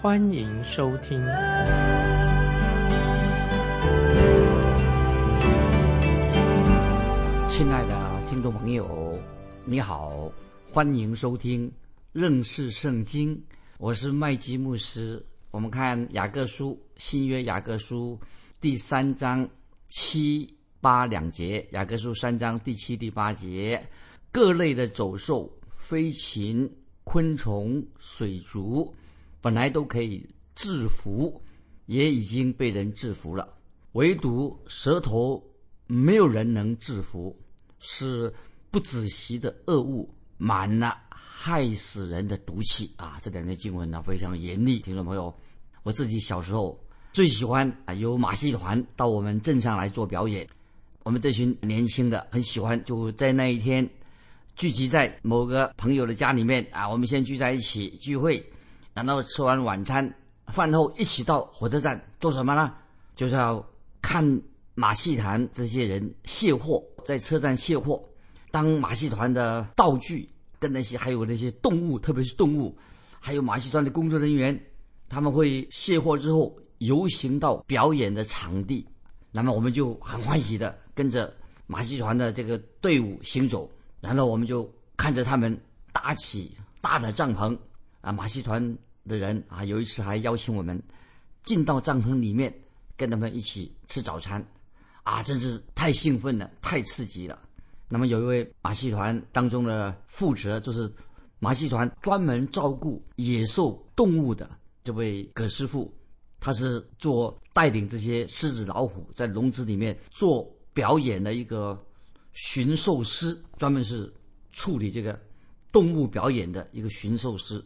欢迎收听。亲爱的听众朋友，你好，欢迎收听认识圣经，我是麦基牧师。我们看雅各书新约雅各书第三章七。八两节，雅各书三章第七、第八节，各类的走兽、飞禽、昆虫、水族，本来都可以制服，也已经被人制服了，唯独舌头没有人能制服，是不仔细的恶物，满了害死人的毒气啊！这两节经文呢非常严厉，听众朋友，我自己小时候最喜欢啊，由马戏团到我们镇上来做表演。我们这群年轻的很喜欢，就在那一天聚集在某个朋友的家里面啊，我们先聚在一起聚会，然后吃完晚餐饭后一起到火车站做什么呢？就是要看马戏团这些人卸货，在车站卸货。当马戏团的道具跟那些还有那些动物，特别是动物，还有马戏团的工作人员，他们会卸货之后游行到表演的场地。那么我们就很欢喜的跟着马戏团的这个队伍行走，然后我们就看着他们搭起大的帐篷啊，马戏团的人啊，有一次还邀请我们进到帐篷里面跟他们一起吃早餐，啊，真是太兴奋了，太刺激了。那么有一位马戏团当中的负责，就是马戏团专门照顾野兽动物的这位葛师傅。他是做带领这些狮子、老虎在笼子里面做表演的一个驯兽师，专门是处理这个动物表演的一个驯兽师。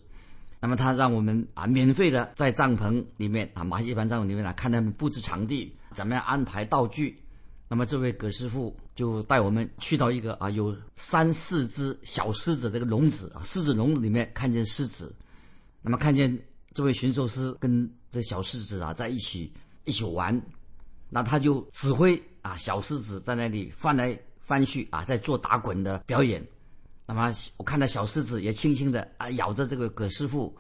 那么他让我们啊免费的在帐篷里面啊马戏团帐篷里面来看他们布置场地，怎么样安排道具。那么这位葛师傅就带我们去到一个啊有三四只小狮子这个笼子啊狮子笼子里面，看见狮子，那么看见这位驯兽师跟。这小狮子啊，在一起一起玩，那他就指挥啊，小狮子在那里翻来翻去啊，在做打滚的表演。那么我看到小狮子也轻轻的啊咬着这个葛师傅，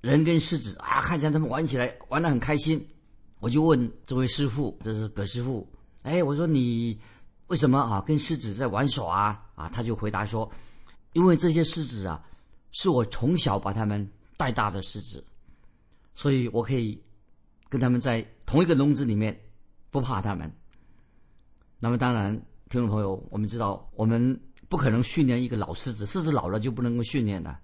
人跟狮子啊，看见他们玩起来玩得很开心。我就问这位师傅，这是葛师傅，哎，我说你为什么啊跟狮子在玩耍啊？啊，他就回答说，因为这些狮子啊，是我从小把他们带大的狮子。所以我可以跟他们在同一个笼子里面，不怕他们。那么当然，听众朋友，我们知道我们不可能训练一个老狮子，狮子老了就不能够训练了。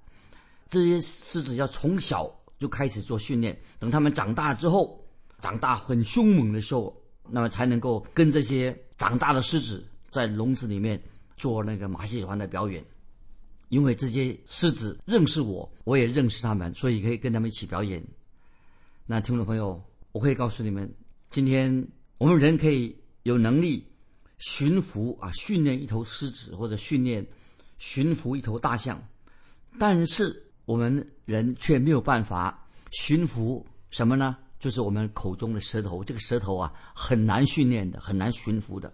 这些狮子要从小就开始做训练，等他们长大之后，长大很凶猛的时候，那么才能够跟这些长大的狮子在笼子里面做那个马戏团的表演。因为这些狮子认识我，我也认识他们，所以可以跟他们一起表演。那听众朋友，我可以告诉你们，今天我们人可以有能力驯服啊，训练一头狮子或者训练驯服一头大象，但是我们人却没有办法驯服什么呢？就是我们口中的舌头。这个舌头啊，很难训练的，很难驯服的。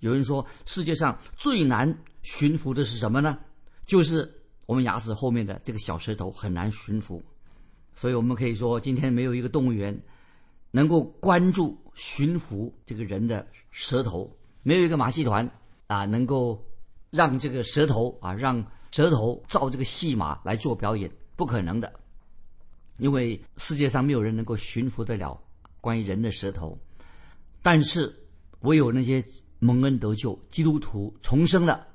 有人说，世界上最难驯服的是什么呢？就是我们牙齿后面的这个小舌头，很难驯服。所以我们可以说，今天没有一个动物园能够关注驯服这个人的舌头，没有一个马戏团啊能够让这个舌头啊让舌头照这个戏码来做表演，不可能的，因为世界上没有人能够驯服得了关于人的舌头。但是唯有那些蒙恩得救、基督徒重生了、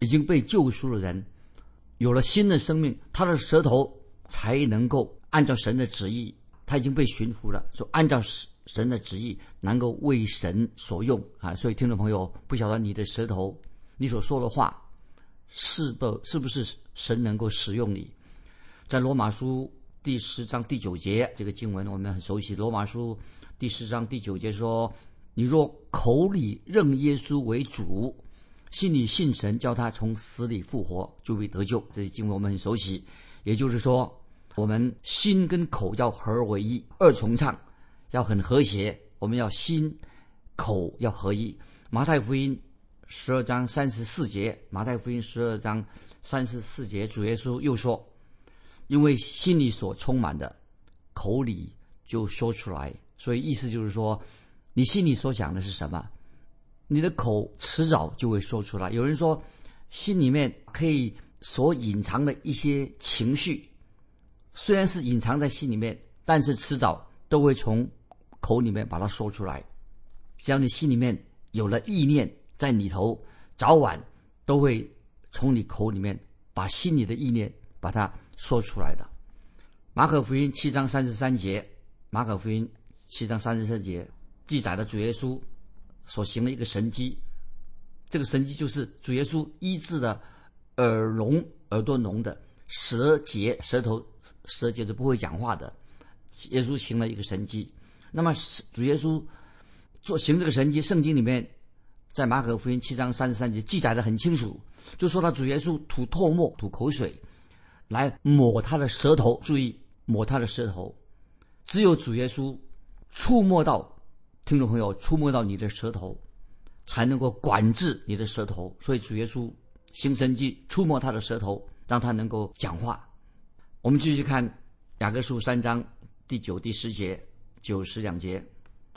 已经被救赎的人，有了新的生命，他的舌头才能够。按照神的旨意，他已经被驯服了。说按照神的旨意，能够为神所用啊！所以听众朋友，不晓得你的舌头，你所说的话，是不是不是神能够使用你？在罗马书第十章第九节这个经文我们很熟悉，《罗马书》第十章第九节说：“你若口里认耶稣为主，心里信神，叫他从死里复活，就会得救。”这些经文我们很熟悉。也就是说，我们心跟口要合而为一，二重唱，要很和谐。我们要心口要合一。马太福音十二章三十四节，马太福音十二章三十四节，主耶稣又说：“因为心里所充满的，口里就说出来。”所以意思就是说，你心里所想的是什么，你的口迟早就会说出来。有人说，心里面可以。所隐藏的一些情绪，虽然是隐藏在心里面，但是迟早都会从口里面把它说出来。只要你心里面有了意念在里头，早晚都会从你口里面把心里的意念把它说出来的。马可福音七章三十三节，马可福音七章三十三节记载了主耶稣所行的一个神迹，这个神迹就是主耶稣医治的。耳聋、耳朵聋的舌结、舌头舌结是不会讲话的。耶稣行了一个神迹。那么主耶稣做行这个神迹，圣经里面在马可福音七章三十三节记载的很清楚，就说到主耶稣吐唾沫、吐口水来抹他的舌头。注意抹他的舌头，只有主耶稣触摸到听众朋友触摸到你的舌头，才能够管制你的舌头。所以主耶稣。行神迹，触摸他的舌头，让他能够讲话。我们继续看雅各书三章第九、第十节、九十两节。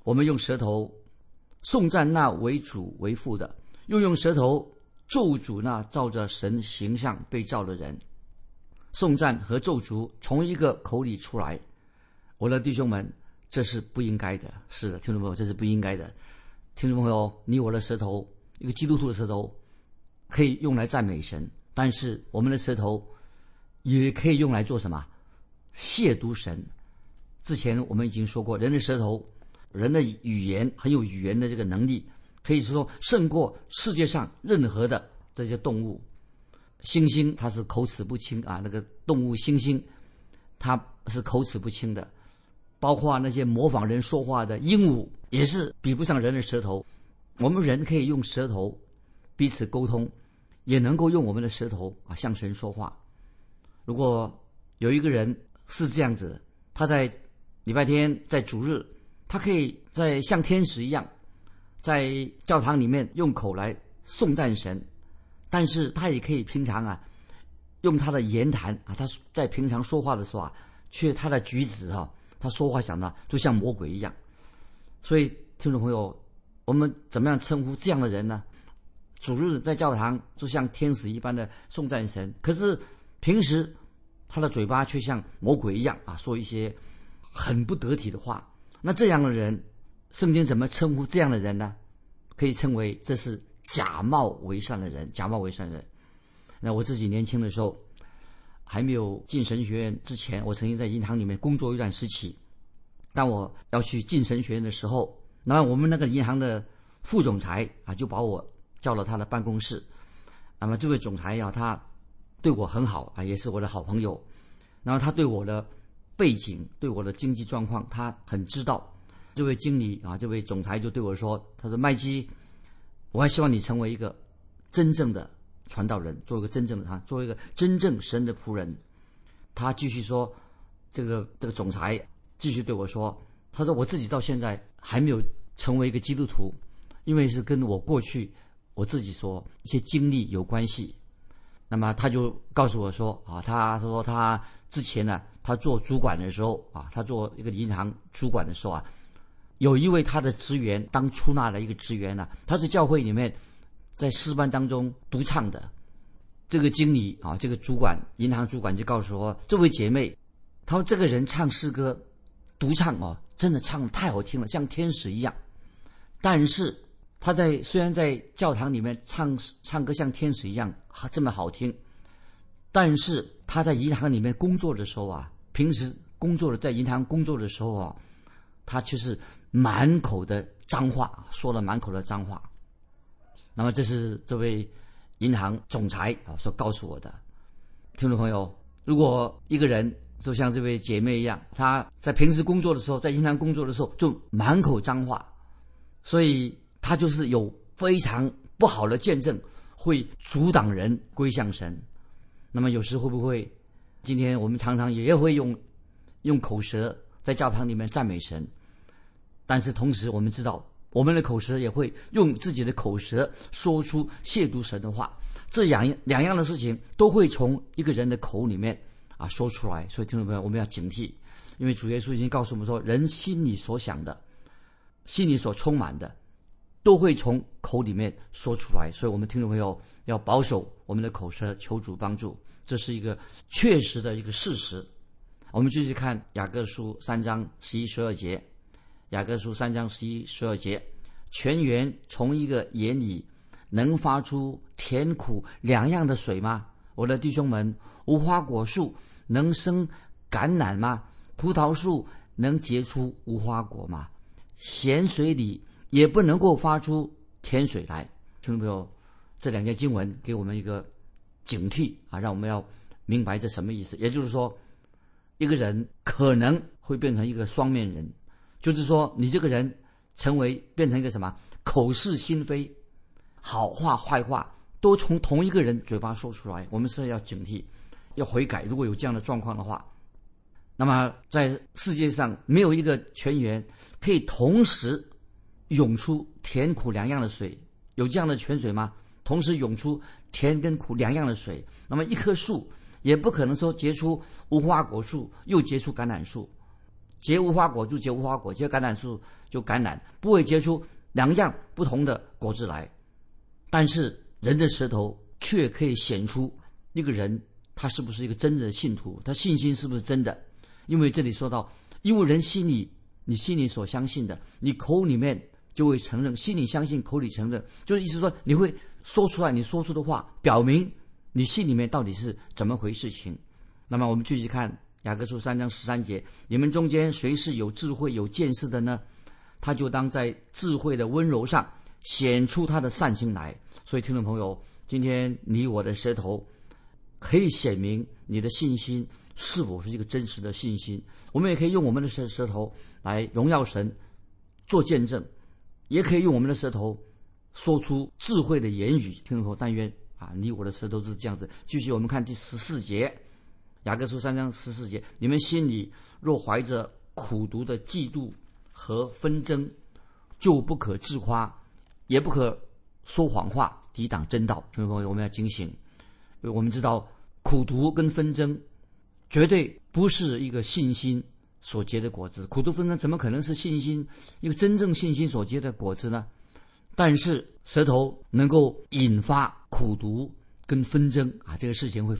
我们用舌头颂赞那为主为父的，又用舌头咒诅那照着神形象被造的人。颂赞和咒诅从一个口里出来，我的弟兄们，这是不应该的。是的，听众朋友，这是不应该的。听众朋友，你我的舌头，一个基督徒的舌头。可以用来赞美神，但是我们的舌头也可以用来做什么？亵渎神。之前我们已经说过，人的舌头，人的语言很有语言的这个能力，可以说胜过世界上任何的这些动物。猩猩它是口齿不清啊，那个动物猩猩，它是口齿不清的。包括那些模仿人说话的鹦鹉，也是比不上人的舌头。我们人可以用舌头彼此沟通。也能够用我们的舌头啊向神说话。如果有一个人是这样子，他在礼拜天在主日，他可以在像天使一样，在教堂里面用口来颂赞神，但是他也可以平常啊，用他的言谈啊，他在平常说话的时候啊，却他的举止哈，他说话想的就像魔鬼一样。所以听众朋友，我们怎么样称呼这样的人呢？主日在教堂就像天使一般的颂赞神，可是平时他的嘴巴却像魔鬼一样啊，说一些很不得体的话。那这样的人，圣经怎么称呼这样的人呢？可以称为这是假冒为善的人，假冒为善人。那我自己年轻的时候，还没有进神学院之前，我曾经在银行里面工作一段时期。当我要去进神学院的时候，那我们那个银行的副总裁啊，就把我。叫了他的办公室，那么这位总裁呀，他对我很好啊，也是我的好朋友。然后他对我的背景、对我的经济状况，他很知道。这位经理啊，这位总裁就对我说：“他说麦基，我还希望你成为一个真正的传道人，做一个真正的他，做一个真正神的仆人。”他继续说：“这个这个总裁继续对我说，他说我自己到现在还没有成为一个基督徒，因为是跟我过去。”我自己说一些经历有关系，那么他就告诉我说啊，他说他之前呢，他做主管的时候啊，他做一个银行主管的时候啊，有一位他的职员当出纳的一个职员呢，他是教会里面在诗班当中独唱的，这个经理啊，这个主管银行主管就告诉我，这位姐妹，他说这个人唱诗歌独唱哦，真的唱太好听了，像天使一样，但是。他在虽然在教堂里面唱唱歌像天使一样还这么好听，但是他在银行里面工作的时候啊，平时工作的在银行工作的时候啊，他却是满口的脏话，说了满口的脏话。那么这是这位银行总裁啊所告诉我的。听众朋友，如果一个人就像这位姐妹一样，她在平时工作的时候，在银行工作的时候，就满口脏话，所以她就是有非常不好的见证，会阻挡人归向神。那么有时会不会？今天我们常常也会用用口舌在教堂里面赞美神，但是同时我们知道，我们的口舌也会用自己的口舌说出亵渎神的话。这两两样的事情都会从一个人的口里面啊说出来。所以听众朋友，我们要警惕，因为主耶稣已经告诉我们说，人心里所想的、心里所充满的，都会从口里面说出来。所以我们听众朋友要保守我们的口舌，求主帮助。这是一个确实的一个事实。我们继续看雅各书三章十一十二节。雅各书三章十一十二节，泉源从一个眼里能发出甜苦两样的水吗？我的弟兄们，无花果树能生橄榄吗？葡萄树能结出无花果吗？咸水里也不能够发出甜水来。听众朋友，这两节经文给我们一个。警惕啊！让我们要明白这什么意思。也就是说，一个人可能会变成一个双面人，就是说，你这个人成为变成一个什么口是心非，好话坏话都从同一个人嘴巴说出来。我们是要警惕，要悔改。如果有这样的状况的话，那么在世界上没有一个泉源可以同时涌出甜苦两样的水，有这样的泉水吗？同时涌出。甜跟苦两样的水，那么一棵树也不可能说结出无花果树又结出橄榄树，结无花果就结无花果，结橄榄树就橄榄，不会结出两样不同的果子来。但是人的舌头却可以显出那个人他是不是一个真正的信徒，他信心是不是真的？因为这里说到，因为人心里你心里所相信的，你口里面就会承认，心里相信，口里承认，就是意思说你会。说出来，你说出的话表明你心里面到底是怎么回事情。那么我们继续看雅各书三章十三节：你们中间谁是有智慧、有见识的呢？他就当在智慧的温柔上显出他的善心来。所以，听众朋友，今天你我的舌头可以显明你的信心是否是一个真实的信心。我们也可以用我们的舌舌头来荣耀神，做见证，也可以用我们的舌头。说出智慧的言语，听众朋友，但愿啊，你我的舌头是这样子。继续，我们看第十四节，雅各书三章十四节：你们心里若怀着苦毒的嫉妒和纷争，就不可自夸，也不可说谎话，抵挡真道。听众朋友，我们要警醒，因为我们知道苦毒跟纷争绝对不是一个信心所结的果子。苦毒纷争怎么可能是信心一个真正信心所结的果子呢？但是舌头能够引发苦毒跟纷争啊，这个事情会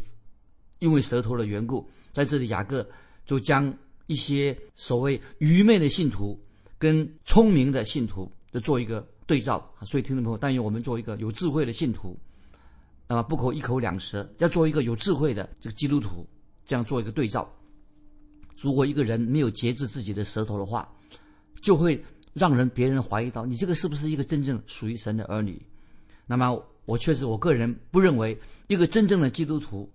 因为舌头的缘故，在这里雅各就将一些所谓愚昧的信徒跟聪明的信徒的做一个对照。所以听众朋友，但愿我们做一个有智慧的信徒，那么不可一口两舌，要做一个有智慧的这个基督徒，这样做一个对照。如果一个人没有节制自己的舌头的话，就会。让人别人怀疑到你这个是不是一个真正属于神的儿女？那么我确实我个人不认为一个真正的基督徒，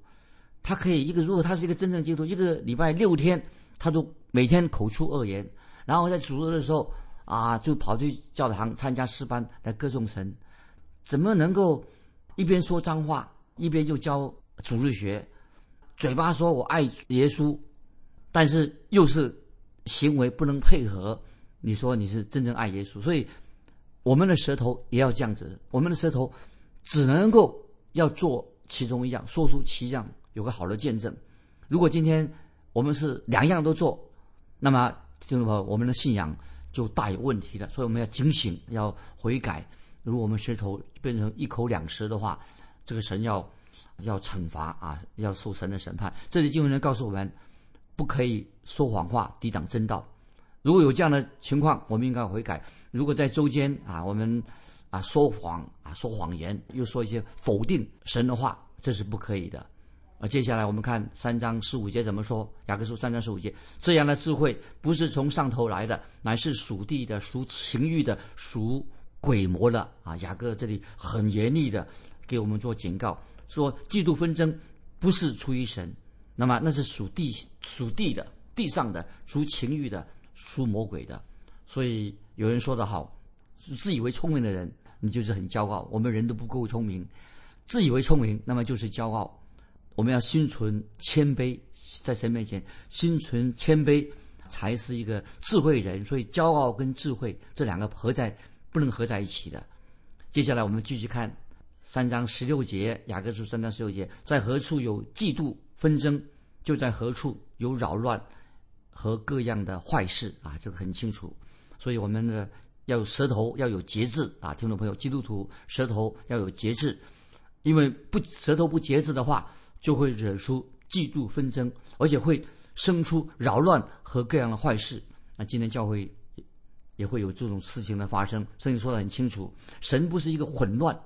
他可以一个如果他是一个真正基督徒，一个礼拜六天他都每天口出恶言，然后在主日的时候啊就跑去教堂参加诗班来歌颂神，怎么能够一边说脏话一边又教主日学，嘴巴说我爱耶稣，但是又是行为不能配合？你说你是真正爱耶稣，所以我们的舌头也要这样子。我们的舌头只能够要做其中一样，说出其样，有个好的见证。如果今天我们是两样都做，那么听众朋友，我们的信仰就大有问题了。所以我们要警醒，要悔改。如果我们舌头变成一口两舌的话，这个神要要惩罚啊，要受神的审判。这里经文呢告诉我们，不可以说谎话，抵挡真道。如果有这样的情况，我们应该悔改。如果在周间啊，我们啊说谎啊说谎言，又说一些否定神的话，这是不可以的。啊，接下来我们看三章十五节怎么说？雅各书三章十五节，这样的智慧不是从上头来的，乃是属地的、属情欲的、属鬼魔的。啊，雅各这里很严厉的给我们做警告，说嫉妒纷争不是出于神，那么那是属地属地的地上的属情欲的输魔鬼的。所以有人说得好，自以为聪明的人，你就是很骄傲。我们人都不够聪明，自以为聪明，那么就是骄傲。我们要心存谦卑，在神面前心存谦卑，才是一个智慧人。所以骄傲跟智慧这两个合在不能合在一起的。接下来我们继续看三章十六节，雅各书三章十六节，在何处有嫉妒纷争，就在何处有扰乱和各样的坏事啊，这个很清楚。所以我们呢要有舌头要有节制啊，听众朋友，基督徒舌头要有节制，因为不舌头不节制的话。就会惹出嫉妒纷争，而且会生出扰乱和各样的坏事。那今天教会也会有这种事情的发生。圣经说的很清楚，神不是一个混乱、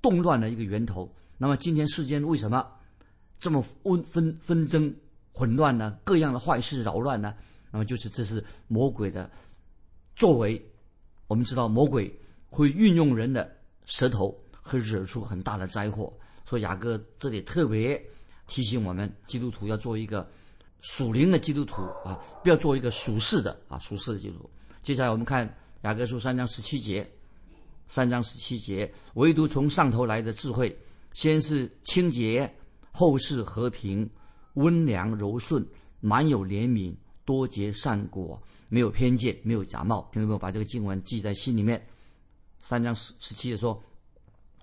动乱的一个源头。那么今天世间为什么这么纷纷纷争、混乱呢？各样的坏事扰乱呢？那么就是这是魔鬼的作为。我们知道魔鬼会运用人的舌头，会惹出很大的灾祸。所以雅各这里特别提醒我们，基督徒要做一个属灵的基督徒啊，不要做一个属世的啊，属世的基督徒。接下来我们看雅各书三章十七节，三章十七节，唯独从上头来的智慧，先是清洁，后是和平，温良柔顺，满有怜悯，多结善果，没有偏见，没有假冒。听众朋友，把这个经文记在心里面。三章十十七节说。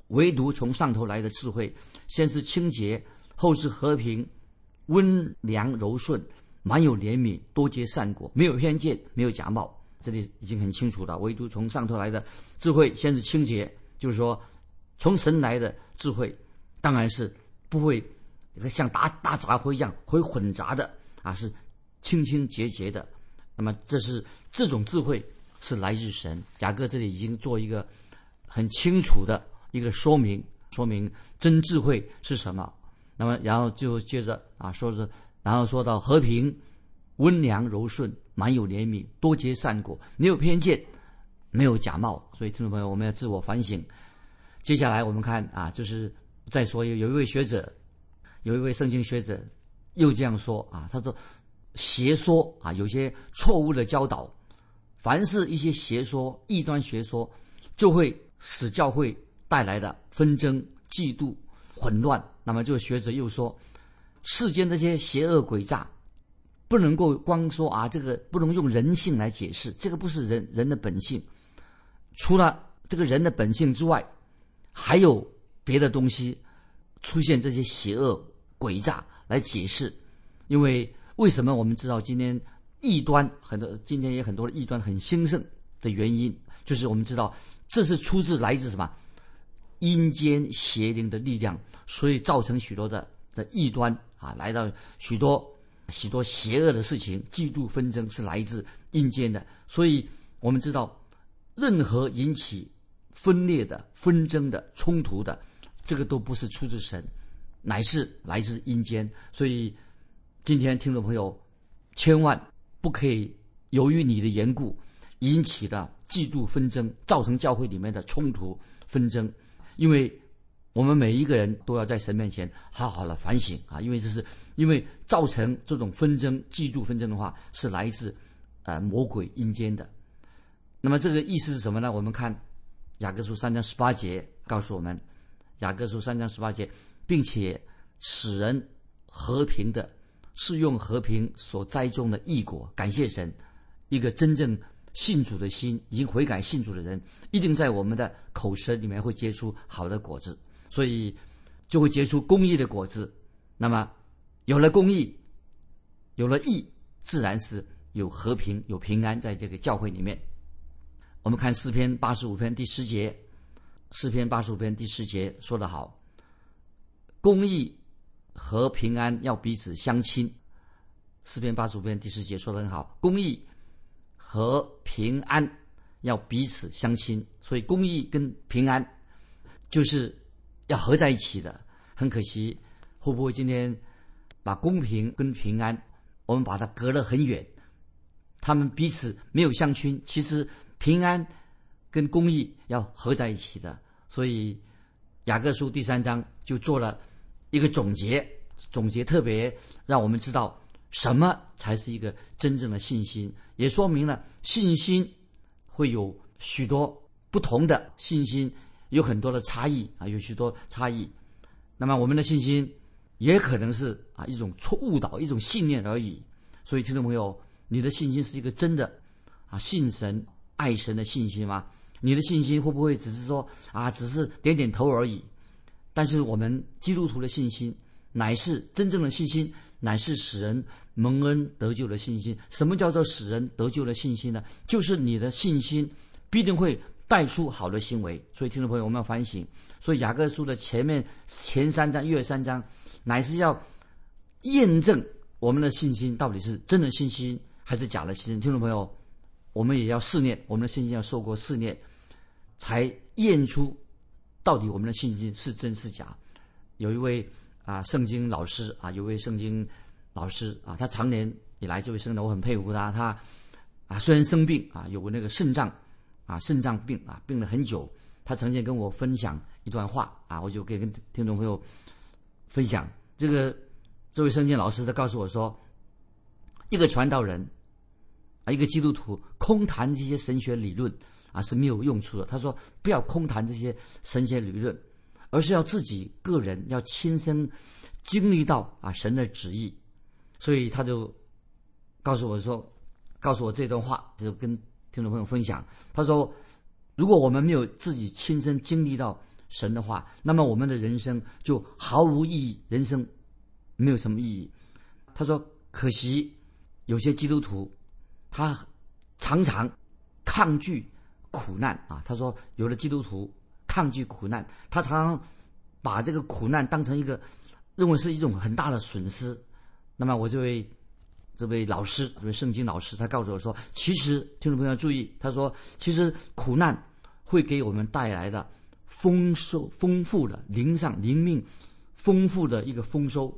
唯独从上头来的智慧，先是清洁，后是和平，温良柔顺，满有怜悯，多结善果，没有偏见，没有假冒。这里已经很清楚了。唯独从上头来的智慧，先是清洁，就是说，从神来的智慧，当然是不会像大大杂烩一样会混杂的啊，是清清洁洁的。那么，这是这种智慧是来自神。雅各这里已经做一个很清楚的。一个说明，说明真智慧是什么。那么，然后就接着啊，说是，然后说到和平、温良、柔顺，满有怜悯，多结善果，没有偏见，没有假冒。所以，听众朋友，我们要自我反省。接下来我们看啊，就是再说有有一位学者，有一位圣经学者又这样说啊，他说邪说啊，有些错误的教导，凡是一些邪说、异端学说，就会使教会。带来的纷争、嫉妒、混乱。那么，这个学者又说，世间这些邪恶诡诈，不能够光说啊，这个不能用人性来解释，这个不是人人的本性。除了这个人的本性之外，还有别的东西出现这些邪恶诡诈来解释。因为为什么我们知道今天异端很多，今天也很多的异端很兴盛的原因，就是我们知道这是出自来自什么？阴间邪灵的力量，所以造成许多的的异端啊，来到许多许多邪恶的事情，嫉妒纷争是来自阴间的。所以我们知道，任何引起分裂的纷争的冲突的，这个都不是出自神，乃是来自阴间。所以今天听众朋友，千万不可以由于你的缘故引起的嫉妒纷争，造成教会里面的冲突纷争。因为我们每一个人都要在神面前好好的反省啊！因为这是因为造成这种纷争、嫉妒纷争的话，是来自呃魔鬼阴间的。那么这个意思是什么呢？我们看雅各书三章十八节告诉我们，雅各书三章十八节，并且使人和平的，是用和平所栽种的异果。感谢神，一个真正。信主的心，已经悔改信主的人，一定在我们的口舌里面会结出好的果子，所以就会结出公益的果子。那么有了公义，有了义，自然是有和平、有平安在这个教会里面。我们看诗篇八十五篇第十节，诗篇八十五篇第十节说得好：公义和平安要彼此相亲。诗篇八十五篇第十节说得很好，公义。和平安要彼此相亲，所以公益跟平安就是要合在一起的。很可惜，会不会今天把公平跟平安，我们把它隔得很远？他们彼此没有相亲。其实平安跟公益要合在一起的。所以雅各书第三章就做了一个总结，总结特别让我们知道什么才是一个真正的信心，也说明了信心会有许多不同的信心，有很多的差异啊，有许多差异。那么我们的信心也可能是啊一种错误导、一种信念而已。所以听众朋友，你的信心是一个真的啊信神、爱神的信心吗？你的信心会不会只是说啊，只是点点头而已？但是我们基督徒的信心，乃是真正的信心，乃是使人蒙恩得救的信心。什么叫做使人得救的信心呢？就是你的信心必定会带出好的行为。所以听众朋友，我们要反省。所以雅各书的前面前三章、二三章，乃是要验证我们的信心到底是真的信心还是假的信心。听众朋友，我们也要试验，我们的信心要受过试验。才验出到底我们的信心是真是假。有一位啊圣经老师啊，有位圣经老师啊，他常年以来这位圣人，我很佩服他。他啊虽然生病啊，有那个肾脏啊肾脏病啊病了很久，他曾经跟我分享一段话啊，我就可以跟听众朋友分享。这个这位圣经老师他告诉我说，一个传道人一个基督徒空谈这些神学理论。啊是没有用处的。他说：“不要空谈这些神学理论，而是要自己个人要亲身经历到啊神的旨意。”所以他就告诉我说：“告诉我这段话，就跟听众朋友分享。他说，如果我们没有自己亲身经历到神的话，那么我们的人生就毫无意义，人生没有什么意义。”他说：“可惜有些基督徒，他常常抗拒。”苦难啊！他说，有的基督徒抗拒苦难，他常常把这个苦难当成一个认为是一种很大的损失。那么，我这位这位老师，这位圣经老师，他告诉我说，其实听众朋友注意，他说，其实苦难会给我们带来的丰收、丰富的灵上灵命丰富的一个丰收。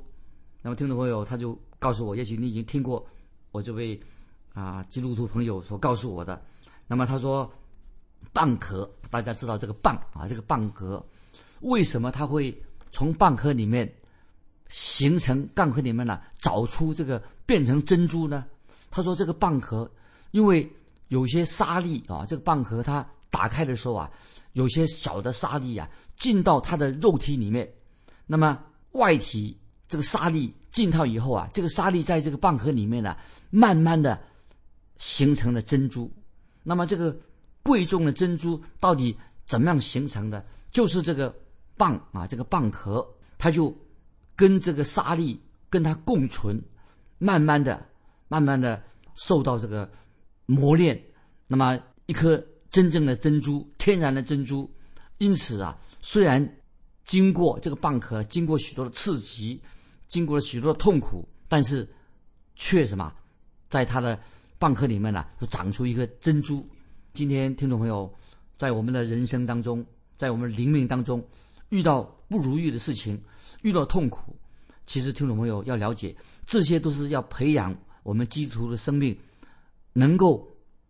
那么，听众朋友他就告诉我，也许你已经听过我这位啊基督徒朋友所告诉我的。那么他说。蚌壳，大家知道这个蚌啊，这个蚌壳为什么它会从蚌壳里面形成蚌壳里面呢？找出这个变成珍珠呢？他说这个蚌壳因为有些沙粒啊，这个蚌壳它打开的时候啊，有些小的沙粒啊进到它的肉体里面，那么外体这个沙粒进套以后啊，这个沙粒在这个蚌壳里面呢，慢慢的形成的珍珠，那么这个。贵重的珍珠到底怎么样形成的？就是这个蚌啊，这个蚌壳，它就跟这个沙粒跟它共存，慢慢的、慢慢的受到这个磨练。那么，一颗真正的珍珠，天然的珍珠，因此啊，虽然经过这个蚌壳，经过许多的刺激，经过了许多的痛苦，但是却什么，在它的蚌壳里面呢，就长出一颗珍珠。今天听众朋友，在我们的人生当中，在我们灵命当中，遇到不如意的事情，遇到痛苦，其实听众朋友要了解，这些都是要培养我们基督徒的生命，能够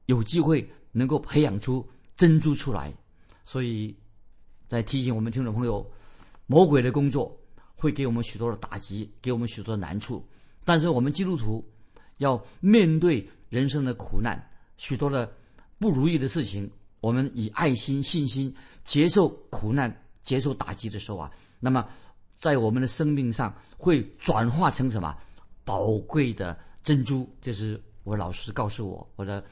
有机会能够培养出珍珠出来。所以，在提醒我们听众朋友，魔鬼的工作会给我们许多的打击，给我们许多的难处，但是我们基督徒要面对人生的苦难，许多的。不如意的事情，我们以爱心、信心接受苦难、接受打击的时候啊，那么在我们的生命上会转化成什么宝贵的珍珠？这是我老师告诉我，我的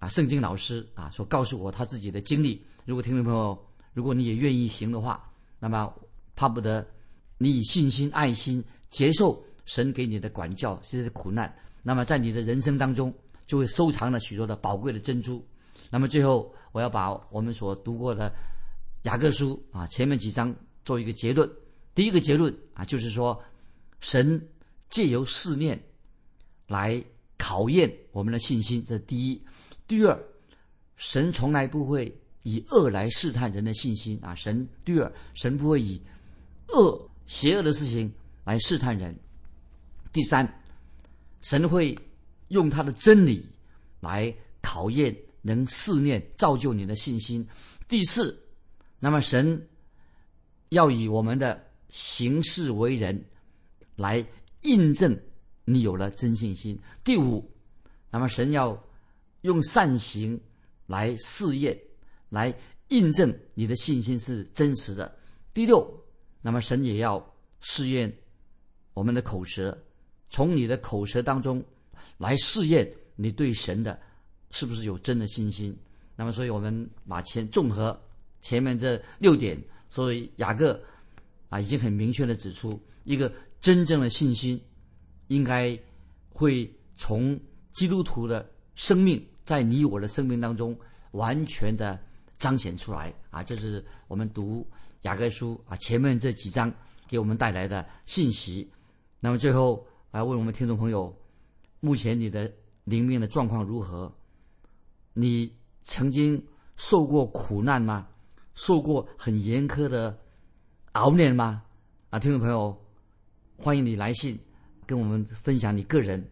啊圣经老师啊所告诉我他自己的经历。如果听众朋友，如果你也愿意行的话，那么怕不得你以信心、爱心接受神给你的管教，这些苦难，那么在你的人生当中就会收藏了许多的宝贵的珍珠。那么最后，我要把我们所读过的雅各书啊前面几章做一个结论。第一个结论啊，就是说，神借由试炼来考验我们的信心，这是第一。第二，神从来不会以恶来试探人的信心啊。神第二，神不会以恶、邪恶的事情来试探人。第三，神会用他的真理来考验。能试炼造就你的信心。第四，那么神要以我们的行事为人，来印证你有了真信心。第五，那么神要用善行来试验，来印证你的信心是真实的。第六，那么神也要试验我们的口舌，从你的口舌当中来试验你对神的是不是有真的信心。那么，所以我们把前综合前面这六点，所以雅各啊已经很明确的指出，一个真正的信心应该会从基督徒的生命在你我的生命当中完全的彰显出来啊！这是我们读雅各书啊前面这几章给我们带来的信息。那么最后啊，问我们听众朋友，目前你的灵命的状况如何？你？曾经受过苦难吗？受过很严苛的熬炼吗？啊，听众朋友，欢迎你来信跟我们分享你个人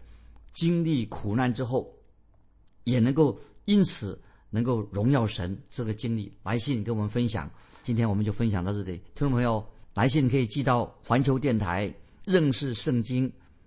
经历苦难之后，也能够因此能够荣耀神这个经历。来信跟我们分享。今天我们就分享到这里。听众朋友，来信可以寄到环球电台认识圣经